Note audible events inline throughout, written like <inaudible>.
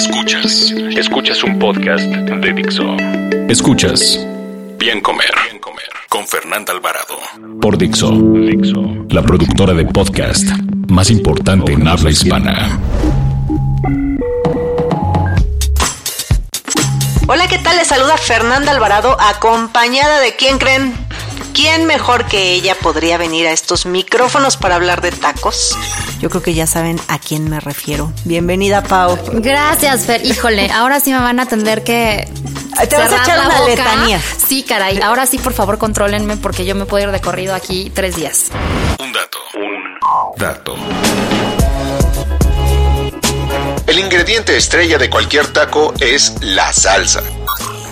Escuchas, escuchas un podcast de Dixo. Escuchas Bien Comer, Bien Comer con Fernanda Alvarado por Dixo, Dixo, la productora de podcast más importante en habla hispana. Hola, ¿qué tal? Les saluda Fernanda Alvarado, acompañada de quién creen. ¿Quién mejor que ella podría venir a estos micrófonos para hablar de tacos? Yo creo que ya saben a quién me refiero. Bienvenida, Pau. Gracias, Fer. Híjole, ahora sí me van a tener que. Te vas a echar la una boca. letanía. Sí, caray. Ahora sí, por favor, contrólenme porque yo me puedo ir de corrido aquí tres días. Un dato, un dato. El ingrediente estrella de cualquier taco es la salsa.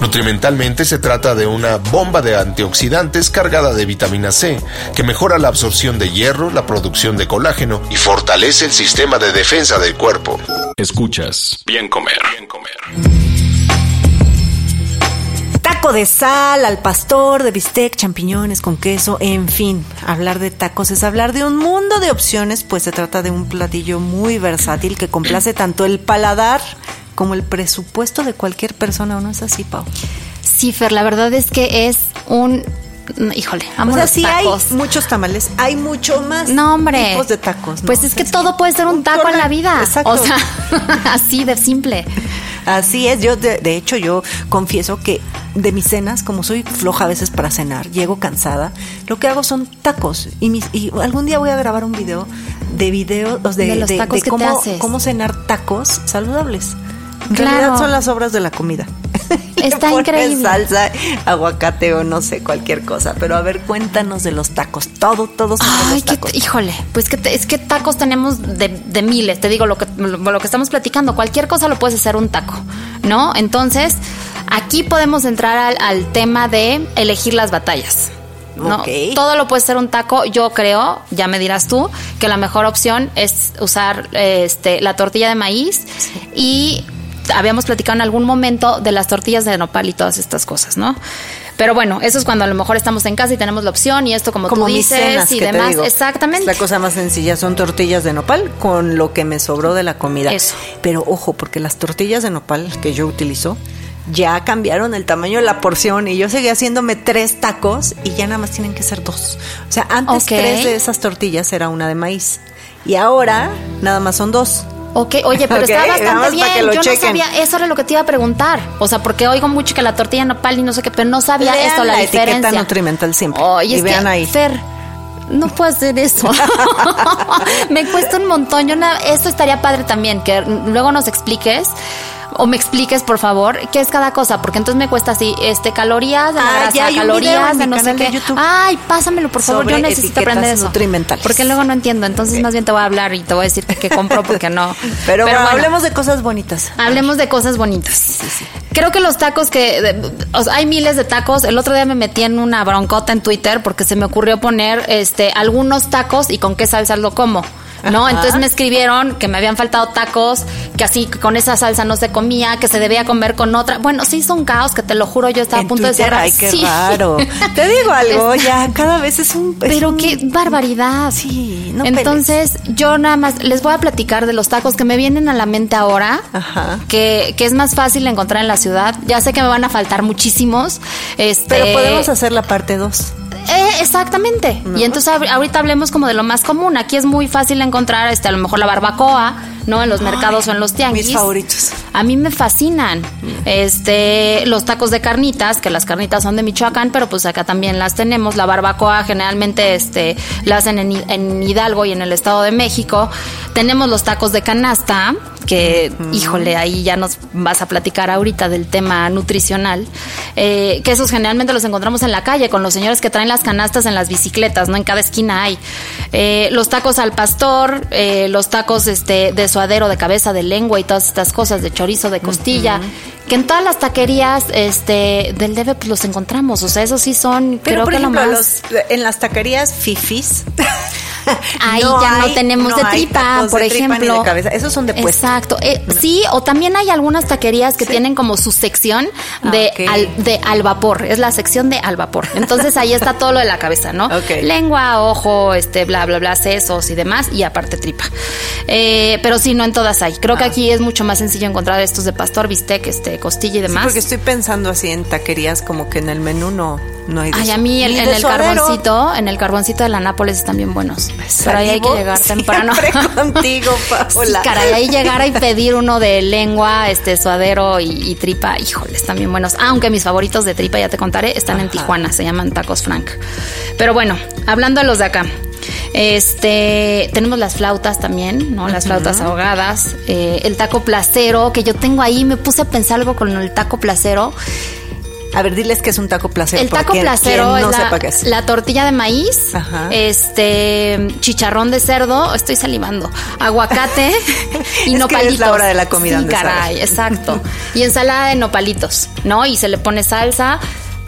Nutrimentalmente se trata de una bomba de antioxidantes cargada de vitamina C, que mejora la absorción de hierro, la producción de colágeno y fortalece el sistema de defensa del cuerpo. Escuchas Bien Comer. Bien Comer. Taco de sal, al pastor, de bistec, champiñones con queso, en fin. Hablar de tacos es hablar de un mundo de opciones, pues se trata de un platillo muy versátil que complace tanto el paladar como el presupuesto de cualquier persona, ¿o no es así, Pau? Sí, Fer, la verdad es que es un. Híjole, O amo sea, los sí tacos. hay muchos tamales, hay mucho más No, hombre. tipos de tacos. ¿no? Pues O es sea, que todo puede ser un taco en la vida. Exacto. O sea, <laughs> así de simple. Así es, yo de, de hecho yo confieso que de mis cenas, como soy floja a veces para cenar, llego cansada, lo que hago son tacos y, mis, y algún día voy a grabar un video de videos de, De los tacos que te cómo, haces. cómo cenar tacos saludables. En Claro. realidad son las obras de la comida. <laughs> <laughs> Está increíble. Salsa, aguacate o no sé, cualquier cosa. Pero a ver, cuéntanos de los tacos. Todo, todo sobre Ay, que, híjole, pues que te- es que tacos tenemos de, de miles, te digo lo que, lo que estamos platicando, cualquier cosa lo puedes hacer un taco, ¿no? Entonces, aquí podemos entrar al, al tema de elegir las batallas. ¿no? Ok. Todo lo puede ser un taco, yo creo, ya me dirás tú, que la mejor opción es usar este, la tortilla de maíz y habíamos platicado en algún momento de las tortillas de nopal y todas estas cosas, ¿no? Pero bueno, eso es cuando a lo mejor estamos en casa y tenemos la opción y esto como, como tú dices cenas, y demás. Exactamente. Es la cosa más sencilla son tortillas de nopal con lo que me sobró de la comida. Eso. Pero ojo, porque las tortillas de nopal que yo utilizo ya cambiaron el tamaño de la porción y yo seguí haciéndome tres tacos y ya nada más tienen que ser dos. O sea, antes tres de esas tortillas era una de maíz y ahora nada más son dos. Ok, oye, pero Ok, está bastante bien. Yo chequen. no sabía, eso era lo que te iba a preguntar. O sea, porque oigo mucho que la tortilla nopal y no sé qué, pero no sabía Lean esto, la, la etiqueta diferencia. nutrimental siempre. Oye, Y es vean que, ahí. Fer, no puedo hacer eso. <laughs> <laughs> Me cuesta un montón. Yo esto estaría padre también, que luego nos expliques. O me expliques, por favor, qué es cada cosa, porque entonces me cuesta así, este, calorías de Ah, grasa, un video calorías de no sé de qué. YouTube. Ay, pásamelo, por favor, yo necesito aprender eso. Porque luego no entiendo, entonces más bien te voy a hablar y te voy a decir que, que compro porque no. <laughs> Pero, bueno, bueno. hablemos de cosas bonitas. Hablemos de cosas bonitas. Creo que los tacos que... de- o sea, hay miles de tacos. El otro día me metí en una broncota en Twitter porque se me ocurrió poner este algunos tacos y con qué salsa lo como. ¿No? Ajá. Entonces me escribieron que me habían faltado tacos, que así que con esa salsa no se comía, que se debía comer con otra. Bueno, sí es un caos que te lo juro, yo estaba En a punto de cerrar. Ay, qué Sí. raro. <laughs> Te digo algo, ya cada vez es un. es Pero un- qué barbaridad. Sí, no Entonces, yo nada más les voy a platicar de los tacos que me vienen a la mente ahora, Ajá. que, que es más fácil encontrar en la ciudad. Ya sé que me van a faltar muchísimos. Este, Pero podemos hacer la parte 2. Eh, exactamente. Y entonces ahor- ahorita hablemos como de lo más común. Aquí es muy fácil encontrar, este, a lo mejor la barbacoa, ¿no? En los mercados o en los tianguis. mis favoritos. A mí me fascinan. Este, los tacos de carnitas, que las carnitas son de Michoacán, pero pues acá también las tenemos. La barbacoa generalmente, este, la hacen en, en Hidalgo y en el Estado de México. Tenemos los tacos de canasta, que, híjole, ahí ya nos vas a platicar ahorita del tema nutricional, eh, que esos generalmente los encontramos en la calle con los señores que traen las canastas en las bicicletas, ¿no? En cada esquina hay. Eh, los tacos al pastor, eh, los tacos este, de suadero, de cabeza, de lengua y todas estas cosas, de chorizo, de costilla, que en todas las taquerías este, del DF pues, los encontramos. O sea, esos sí son, Pero creo por que ejemplo, lo más... los- en las taquerías fifis. <laughs> Ahí ya no tenemos no de tripa, por de tripa ni ejemplo. de cabeza. Esos son de puesto. Exacto. Eh, sí, o también hay algunas taquerías que tienen como su sección de, Ah, ok. al, de al vapor. Es la sección de al vapor. Entonces ahí está todo lo de la cabeza, ¿no? <laughs> Lengua, ojo, este, bla, bla, bla, sesos y demás, y aparte tripa. Eh, pero sí, no en todas hay. Creo que Ah. aquí es mucho más sencillo encontrar estos de pastor, bistec, este, costilla y Sí, demás. porque estoy pensando así en taquerías como que en el menú no, no hay de Ay, eso. a mí el- en el suadero. carboncito, en el carboncito de la Nápoles están bien buenos. Pero ahí hay que llegar temprano. <laughs> contigo, Paola. Sí, caray, ahí llegar y pedir uno de lengua, este suadero y, y tripa, híjole, están bien buenos. Aunque mis favoritos de tripa, ya te contaré, están en Tijuana, se llaman tacos Frank. Pero bueno, hablando de los de acá. Este, tenemos las flautas también, ¿no? Las flautas ahogadas, eh, el taco placero, que yo tengo ahí, me puse a pensar algo con el taco placero. A ver, diles que es un taco placero. El taco placero quien no es la, sepa qué es. la tortilla de maíz, Ajá. este chicharrón de cerdo, estoy salivando, aguacate <laughs> y Es que nopalitos. es la hora de la comida, Sí, caray, exacto. <laughs> Y ensalada de nopalitos, ¿no? Y se le pone salsa.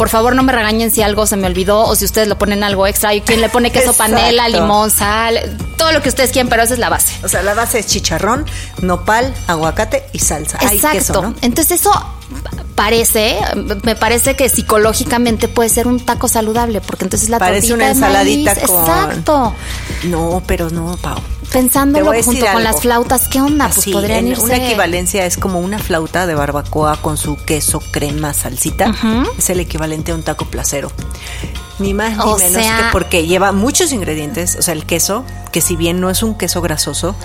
Por favor, no me regañen si algo se me olvidó o si ustedes lo ponen algo extra. Hay quien le pone queso Exacto. panela, limón, sal, todo lo que ustedes quieran, pero esa es la base. O sea, la base es chicharrón, nopal, aguacate y salsa. Exacto. queso, ¿no? Entonces eso parece, me parece que psicológicamente puede ser un taco saludable, porque entonces la Parece una de ensaladita maíz, con- Exacto. No, pero no, Pau. Pensándolo junto con las flautas, ¿qué onda? Pues podrían irse. Una equivalencia es como una flauta de barbacoa con su queso, crema, salsita. Es el equivalente a un taco placero. Ni más ni O menos sea- que porque lleva muchos ingredientes. O sea, el queso, que si bien no es un queso grasoso,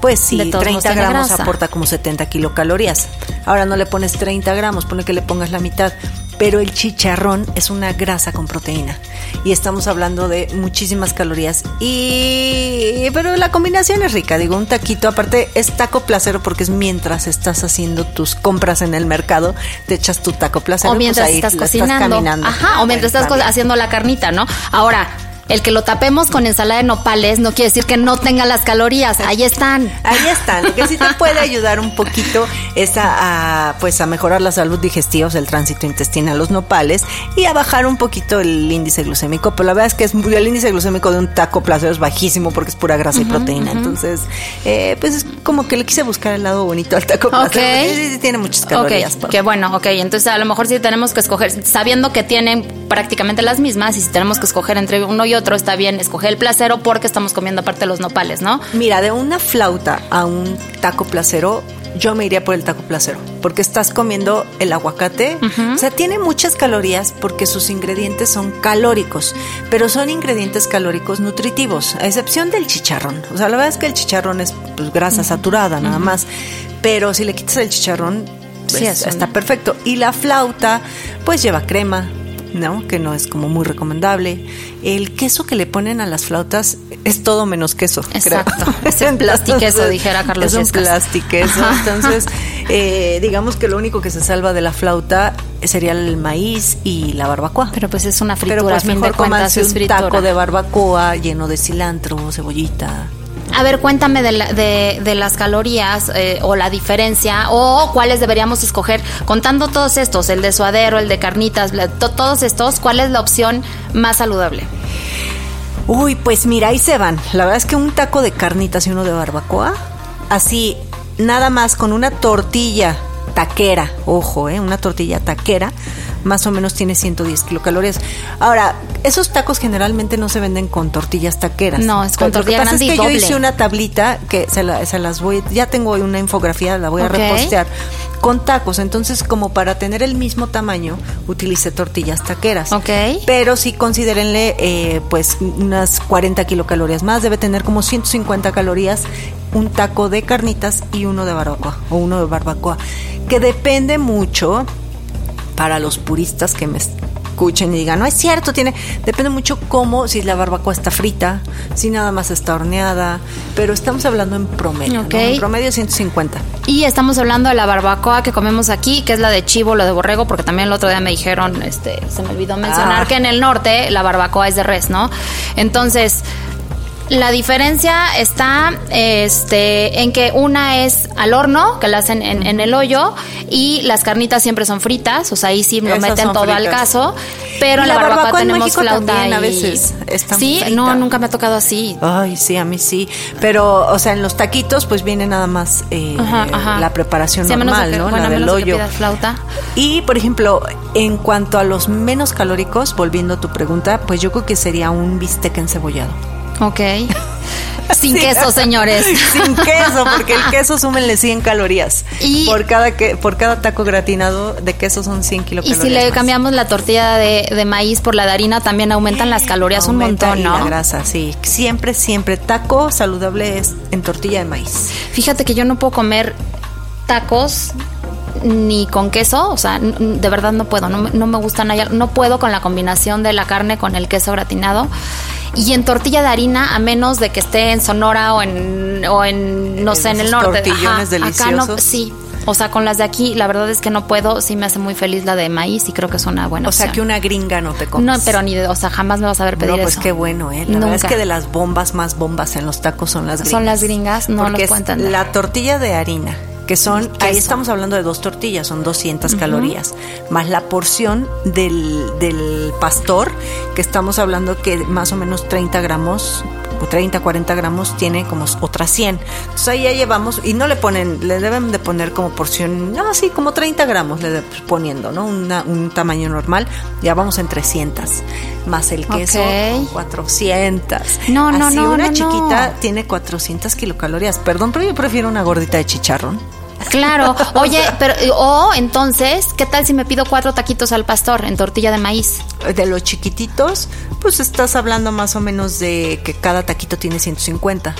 pues sí, De todos modos 30 tiene gramos aporta como 70 kilocalorías. Ahora no le pones 30 gramos, pone que le pongas la mitad. Pero el chicharrón es una grasa con proteína. Y estamos hablando de muchísimas calorías. Y. Pero la combinación es rica. Digo, un taquito, aparte, es taco placero porque es mientras estás haciendo tus compras en el mercado, te echas tu taco placero. o mientras pues ahí estás caminando. Ajá, o mientras estás haciendo la carnita, ¿no? Ahora, el que lo tapemos con ensalada de nopales no quiere decir que no tenga las calorías. Ahí están. Ahí están. Lo que sí te <laughs> puede ayudar un poquito es a, a, pues a mejorar la salud digestiva, o sea, el tránsito intestinal, los nopales, y a bajar un poquito el índice glucémico. Pero la verdad es que es el índice glucémico de un taco placero es bajísimo porque es pura grasa y proteína. Entonces, eh, pues es como que le quise buscar el lado bonito al taco placero. Ok. porque Sí, sí, tiene muchas calorías. Ok, Pau. que bueno, ok. Entonces a lo mejor sí tenemos que escoger, sabiendo que tienen prácticamente las mismas, y si tenemos que escoger entre uno y otro, está bien escoger el placero porque estamos comiendo aparte los nopales, ¿no? Mira, de una flauta a un taco placero, yo me iría por el taco placero, porque estás comiendo el aguacate. O sea, tiene muchas calorías porque sus ingredientes son calóricos, pero son ingredientes calóricos nutritivos, a excepción del chicharrón. O sea, la verdad es que el chicharrón es pues, grasa saturada nada más, pero si le quitas el chicharrón, Sí, pues, es un- está perfecto. Y la flauta, pues lleva crema, ¿no? Que no es como muy recomendable. El queso que le ponen a las flautas es todo menos queso. creo. Exacto. <laughs> Es un plastiqueso, dijera Carlos Es un Yescas. plastiqueso. Entonces, eh, digamos que lo único que se salva de la flauta sería el maíz y la barbacoa. Pero pues es una fritura, Pero pues a fin de mejor cuentas es un fritura. taco de barbacoa lleno de cilantro, cebollita. A ver, cuéntame de, la- de, de las calorías eh, o la diferencia o cuáles deberíamos escoger. Contando todos estos, el de suadero, el de carnitas, todos estos, ¿cuál es la opción más saludable? Uy, pues mira, ahí se van. La verdad es que un taco de carnitas y uno de barbacoa, así, nada más con una tortilla taquera, ojo, ¿eh? una tortilla taquera, más o menos tiene 110 kilocalorías. Ahora, esos tacos generalmente no se venden con tortillas taqueras. No, es con Lo que tortilla pasa grande es que yo hice una tablita que se, la- se las voy, ya tengo una infografía, la voy a repostear con tacos. Entonces, como para tener el mismo tamaño, utilicé tortillas taqueras. Ok. Pero sí considérenle eh, pues unas 40 kilocalorías más. Debe tener como 150 calorías un taco de carnitas y uno de barbacoa o uno de barbacoa. Que depende mucho para los puristas que me escuchen y digan, no es cierto, tiene, depende mucho cómo, si la barbacoa está frita, si nada más está horneada, pero estamos hablando en promedio, ¿no? Ok. En promedio 150. Y estamos hablando de la barbacoa que comemos aquí, que es la de chivo, la de borrego, porque también el otro día me dijeron, este, se me olvidó mencionar Ah. que en el norte la barbacoa es de res, ¿no? Entonces, la diferencia está este, en que una es al horno, que la hacen en, en el hoyo, y las carnitas siempre son fritas, o sea, ahí sí lo Esas meten todo al caso, pero en la, la barbacoa, barbacoa en tenemos México flauta también y... a veces sí, frita. no, nunca me ha tocado así. Ay, sí, a mí sí. Pero, o sea, en los taquitos, pues viene nada más eh, Ajá, ajá. la preparación Sí, normal, que- ¿no? bueno, la del hoyo. flauta. Y, por ejemplo, en cuanto a los menos calóricos, volviendo a tu pregunta, pues yo creo que sería un bistec encebollado. Ok. <laughs> Sin Sí. queso, señores. <laughs> Sin queso, porque el queso súmenle 100 calorías. Y- por cada que, por cada taco gratinado de queso son 100 Y kilocalorías. si le más. cambiamos la tortilla de, de maíz por la de harina, también aumentan las calorías un montón, y ¿no? La grasa, sí. Siempre, siempre. Taco saludable es en tortilla de maíz. Fíjate que yo no puedo comer tacos ni con queso, o sea, de verdad no puedo, no, me- no me gusta nada, no puedo con la combinación de la carne con el queso gratinado. Y en tortilla de harina, a menos de que esté en Sonora o en, o en no En sé, en el norte. tortillones Acá no, sí. O sea, con las de aquí, la verdad es que no puedo, sí me hace muy feliz la de maíz y creo que es una buena O sea, que una gringa no te comes. No, pero ni de, o sea, jamás me vas a ver pedir No, pues eso. qué bueno, ¿eh? La verdad es Nunca. que de las bombas más bombas en los tacos son las gringas. Son las gringas, no Porque es entender. La tortilla de harina, que son, queso. ahí estamos hablando de dos tortillas, son 200 calorías, más la porción del, del pastor, que estamos hablando que más o menos 30 gramos, o 30, 40 gramos, tiene como otras 100. Entonces ahí ya llevamos, y no le ponen, le deben de poner como porción, no, sí, como 30 gramos le de- poniendo, ¿no? Una- un tamaño normal, ya vamos en 300, más el queso, Ok. 400. No, no, Así no, una no, no. chiquita tiene 400 kilocalorías. Perdón, pero yo prefiero una gordita de chicharrón. Claro. <laughs> Oye, pero o entonces, ¿qué tal si me pido cuatro taquitos al pastor en tortilla de maíz? De los chiquititos, pues estás hablando más o menos de que cada taquito tiene 150.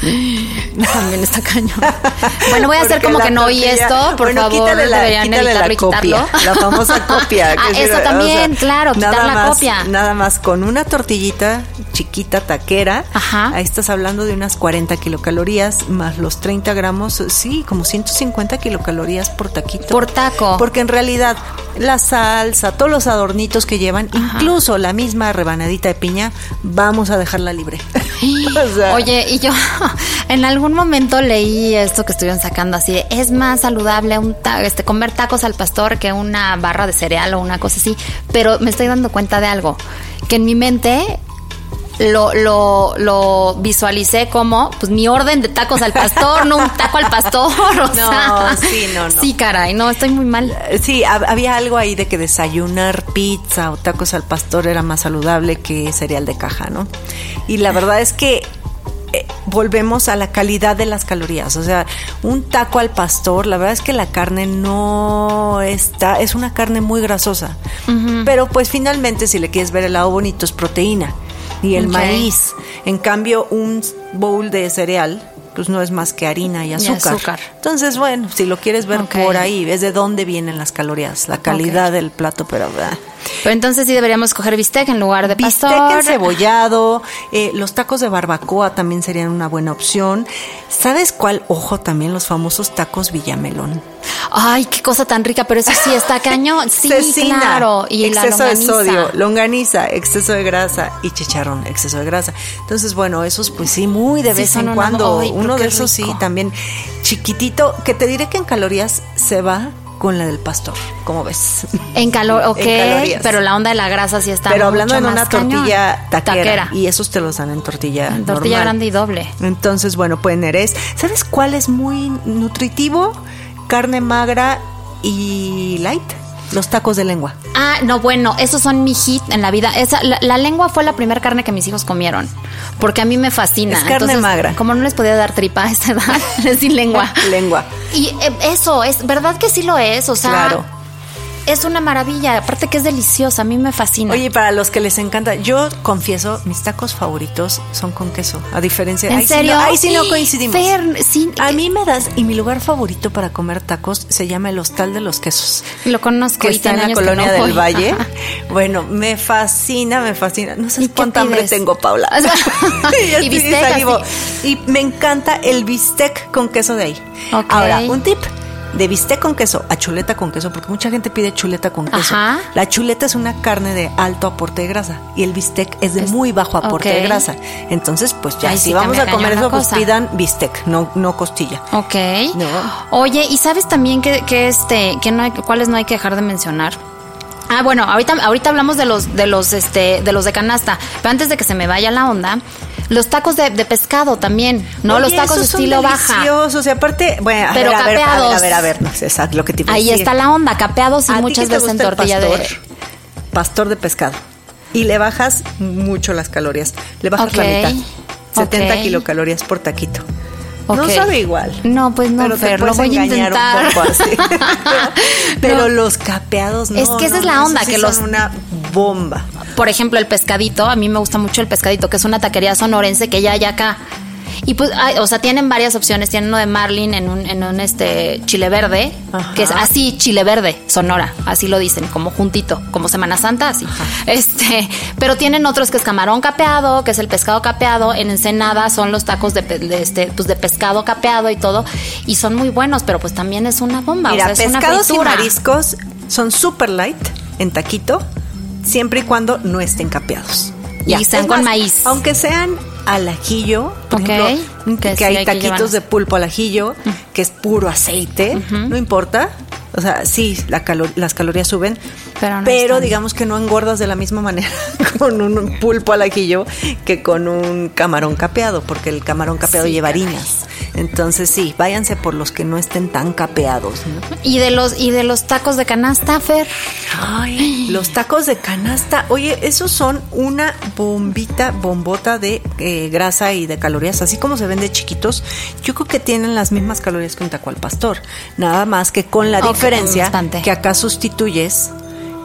También está cañón. Bueno, voy a <laughs> hacer como que no oí esto, por bueno, favor. Quítale la, deberían quítale la copia, la famosa copia. <laughs> Ah, eso o sea, también, claro, quitar nada la más- copia. Nada más con una tortillita chiquita, taquera, Ajá. ahí estás hablando de unas 40 kilocalorías, más los 30 gramos, sí, como 150 kilocalorías por taquito. Por taco. Porque en realidad la salsa, todos los adornitos que llevan, incluso la misma rebanadita de piña, vamos a dejarla libre. <laughs> Oye, y yo <laughs> en algún momento leí esto que estuvieron sacando así de, es más saludable un este comer tacos al pastor que una barra de cereal o una cosa así, pero me estoy dando cuenta de algo, que en mi mente lo, lo, lo visualicé como pues mi orden de tacos al pastor, no un taco al pastor. <laughs> O No, sea, sí, no, no. Sí, caray, no, estoy muy mal. Sí, hab- había algo ahí de que desayunar pizza o tacos al pastor era más saludable que cereal de caja, ¿no? Y la verdad es que eh, volvemos a la calidad de las calorías. O sea, un taco al pastor, la verdad es que la carne no está, es una carne muy grasosa. Pero pues finalmente, si le quieres ver el lado bonito, es proteína. Y el maíz. En cambio, un bowl de cereal, pues no es más que harina y azúcar. azúcar. Entonces, bueno, si lo quieres ver por ahí, ves de dónde vienen las calorías, la calidad del plato, pero ah. Pero entonces sí deberíamos coger bistec en lugar de bistec pastor. encebollado, eh, los tacos de barbacoa también serían una buena opción. ¿Sabes cuál? Ojo, también los famosos tacos Villamelón. Ay, qué cosa tan rica, pero eso sí está cañón. Sí, Cecina, claro. Y la exceso de sodio, longaniza, exceso de grasa y chicharrón, exceso de grasa. Entonces, bueno, esos pues sí, muy de Sí, vez en una- cuando. ay, Uno de esos sí, también chiquitito, que te diré que en calorías se va con la del pastor, ¿cómo ves? En calor, <laughs> ok, En calorías. pero la onda de la grasa sí está Pero hablando mucho en una más tortilla taquera, Taquera. y esos te los dan en tortilla En tortilla normal. grande y doble. Entonces, bueno, pues Nerez, ¿sabes cuál es muy nutritivo? Carne magra y light, los tacos de lengua. Ah, no, bueno, esos son mi hit en la vida. Esa, la, la lengua fue la primera carne que mis hijos comieron, porque a mí me fascina. Es carne Entonces, magra. Como no les podía dar tripa a esa edad, <laughs> les di lengua. Lengua. Y eh, eso, es verdad que sí lo es, o sea, Claro. Es una maravilla. Aparte que es deliciosa, a mí me fascina. Oye, para los que les encanta, yo confieso, mis tacos favoritos son con queso. A diferencia ¿En ahí serio? No, ahí sí no coincidimos. Fer, sí. A mí me das, y mi lugar favorito para comer tacos se llama el Hostal de los Quesos. Lo conozco que y está en la colonia no del voy. Valle. Ajá. Bueno, me fascina, me fascina. No ¿Y sé cuánta hambre tengo, Paula. O sea, Ya y <laughs> bistec. Y me encanta el bistec con queso de ahí. Ok. Ahora, un tip. De bistec con queso a chuleta con queso, porque mucha gente pide chuleta con queso. Ajá. La chuleta es una carne de alto aporte de grasa y el bistec es de Es- muy bajo aporte de grasa. Entonces, pues ya, Ay, si sí, vamos a comer eso, pues pidan bistec, no, no costilla. Ok. No. Oye, ¿y sabes también que, que este, que no hay, cuáles no hay que dejar de mencionar? Ah, bueno, ahorita, ahorita hablamos de los, de los, este, de los de canasta. Pero antes de que se me vaya la onda, los tacos de, de pescado también, ¿no? Oye, los tacos de estilo baja. deliciosos. Y aparte, bueno, a Pero ver, a ver, a ver, capeados. a ver, a ver, no sé, exacto, lo que te Ahí decir. está la onda, capeados y ¿A ti muchas veces en tortilla pastor? de. Pastor de pescado. Y le bajas mucho las calorías. Le bajas Ok, la mitad. 70 ok. kilocalorías por taquito. No sabe igual. No, pues no, pero te lo voy a intentar. un poco así. <laughs> pero No. los capeados no. Es que esa no, es la onda, sí que son los- una bomba. por ejemplo, el pescadito, a mí me gusta mucho el pescadito, que es una taquería sonorense que ya hay acá. Y pues, hay- o sea, tienen varias opciones. Tienen uno de marlin en un, en un este chile verde, Ajá. que es así, chile verde, sonora, así lo dicen, como juntito, como Semana Santa, así. Este, pero tienen otros que es camarón capeado, que es el pescado capeado. En Ensenada son los tacos de, este, pues de pescado capeado y todo. Y son muy buenos, pero pues también es una bomba. Mira, o sea, es una pescados y mariscos son super light en taquito, siempre y cuando no estén capeados. Y sean con maíz. Aunque sean al ajillo, por ejemplo, que sí, hay taquitos de pulpo al ajillo, que es puro aceite, no importa. O sea, sí, la calo- las calorías suben, Pero no digamos que no engordas de la misma manera <laughs> con un pulpo al ajillo que con un camarón capeado, porque el camarón capeado Sí, lleva harinas. Entonces sí, váyanse por los que no estén tan capeados. ¿no? Y de los, y de los tacos de canasta, Fer. Ay, los tacos de canasta. Oye, esos son una bombita, bombota de eh, grasa y de calorías, así como se ven de chiquitos. Yo creo que tienen las mismas calorías que un taco al pastor. Nada más que con la diferencia que acá sustituyes.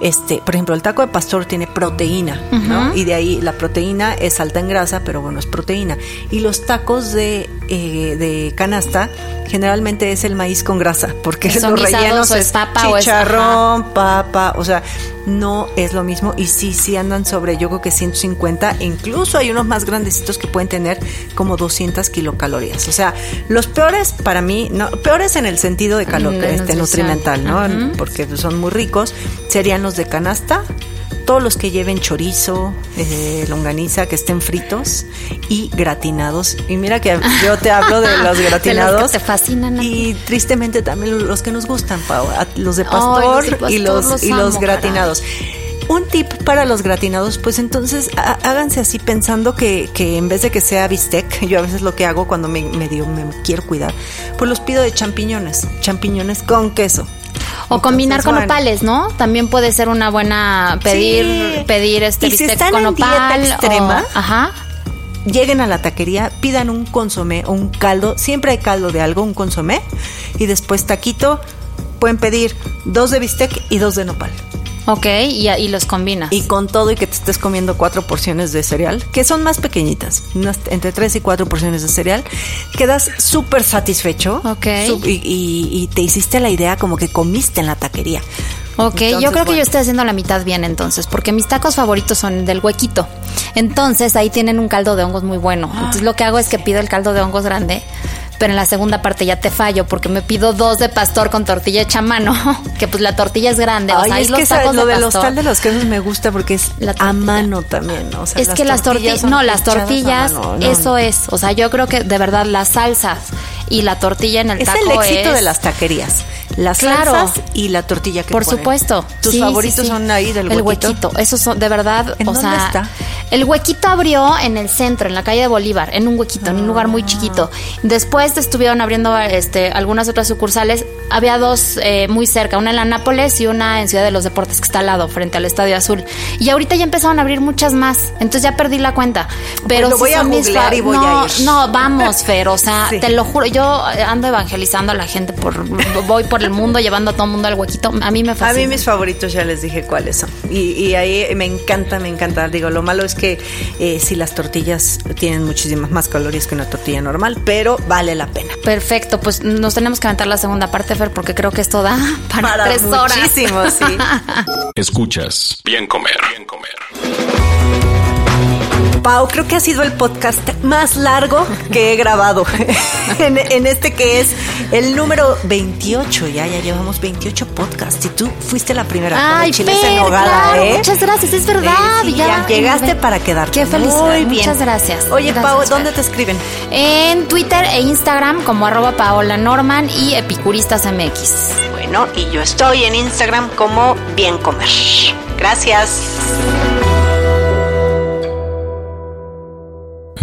Este, por ejemplo, el taco de pastor tiene proteína, ¿no? Y de ahí la proteína es alta en grasa, pero bueno, es proteína. Y los tacos de, eh, de canasta generalmente es el maíz con grasa, porque <laughs> ¿Son los rellenos es papa o es- chicharrón, papa, o sea, no es lo mismo y sí, sí andan sobre yo creo que 150, incluso hay unos más grandecitos que pueden tener como 200 kilocalorías, o sea, los peores para mí, no, peores en el sentido de calor, este, nutrimental, ¿no? Porque son muy ricos, serían los de canasta, todos los que lleven chorizo, eh, longaniza, que estén fritos y gratinados. Y mira que yo te hablo de los <laughs> De los gratinados. que te fascinan Y tristemente también los que nos gustan, Pau, los de pastor, los de pastor y los, los y los gratinados. Un tip para los gratinados, pues entonces há- háganse así pensando que, que en vez de que sea bistec, yo a veces lo que hago cuando me, me, digo, me quiero cuidar, pues los pido de champiñones, champiñones con queso. O combinar con opales, ¿no? También puede ser una buena pedir, Sí. pedir este Y si bistec están con en dieta opal. o- extrema, ajá. lleguen a la taquería, pidan un consomé o un caldo, siempre hay caldo de algo, un consomé, y después taquito, pueden pedir dos de bistec y dos de nopal. Ok, y, y los combinas. Y con todo y que te estés comiendo cuatro porciones de cereal, que son más pequeñitas, unas entre tres y cuatro porciones de cereal, quedas súper satisfecho. Ok. Y, y- y te hiciste la idea como que comiste en la taquería. Ok, yo creo que yo estoy haciendo la mitad bien entonces, porque mis tacos favoritos son del huequito. Entonces ahí tienen un caldo de hongos muy bueno. Entonces lo que hago es que pido el caldo de hongos grande, pero en la segunda parte ya te fallo porque me pido dos de pastor con tortilla hecha a mano, <laughs> que pues la tortilla es grande. o Ay, sea, ahí es los que ¿sabes? tacos lo de de los pastor- tal de los quesos me gusta porque es La a mano también, ¿no? O sea, es que las tortillas, no, las tortillas, mano, no, eso no. es. O sea, yo creo que de verdad las salsas y la tortilla en el Es taco el éxito es- de las taquerías. Las Claro. salsas y la tortilla que Por ponen. supuesto. Tus Sí, favoritos sí, sí. son ahí del El huequito. huequito. Esos son, de verdad, ¿En o dónde sea, está? El huequito abrió en el centro, en la calle de Bolívar, en un huequito, en un lugar muy chiquito. Después estuvieron abriendo este, algunas otras sucursales. Había dos eh, muy cerca, una en la Nápoles y una en Ciudad de los Deportes, que está al lado, frente al Estadio Azul. Y ahorita ya empezaron a abrir muchas más. Entonces ya perdí la cuenta. Pero Pues lo voy a googlear y voy no, a ir. no, vamos, Fer. O sea, <laughs> Sí. te lo juro. Yo ando evangelizando a la gente por. Voy por el mundo llevando a todo el mundo al huequito. A mí me A fascina. mí mis favoritos ya les dije cuáles son. Y, y ahí me encanta, me encanta. Digo, lo malo es que eh, si las tortillas tienen muchísimas más calorías que una tortilla normal, pero vale la pena. Perfecto, pues nos tenemos que aventar la segunda parte, Fer, porque creo que esto da para, Para tres horas. muchísimo, sí. <laughs> Escuchas. Bien comer. Bien comer. Pau, creo que ha sido el podcast más largo que he grabado. <laughs> en, en este que es el número 28. Ya, ya llevamos 28 podcasts. Y tú fuiste la primera Ay, chiles en nogada, claro, ¿eh? muchas gracias, es verdad. Sí, ya, ya llegaste para quedarte. Qué felicidad, Muy bien. muchas gracias. Oye, Gracias, Pau, Fer. ¿dónde te escriben? En Twitter e Instagram como arroba Paola Norman y Epicuristas MX. Bueno, y yo estoy en Instagram como Bien Comer. Gracias.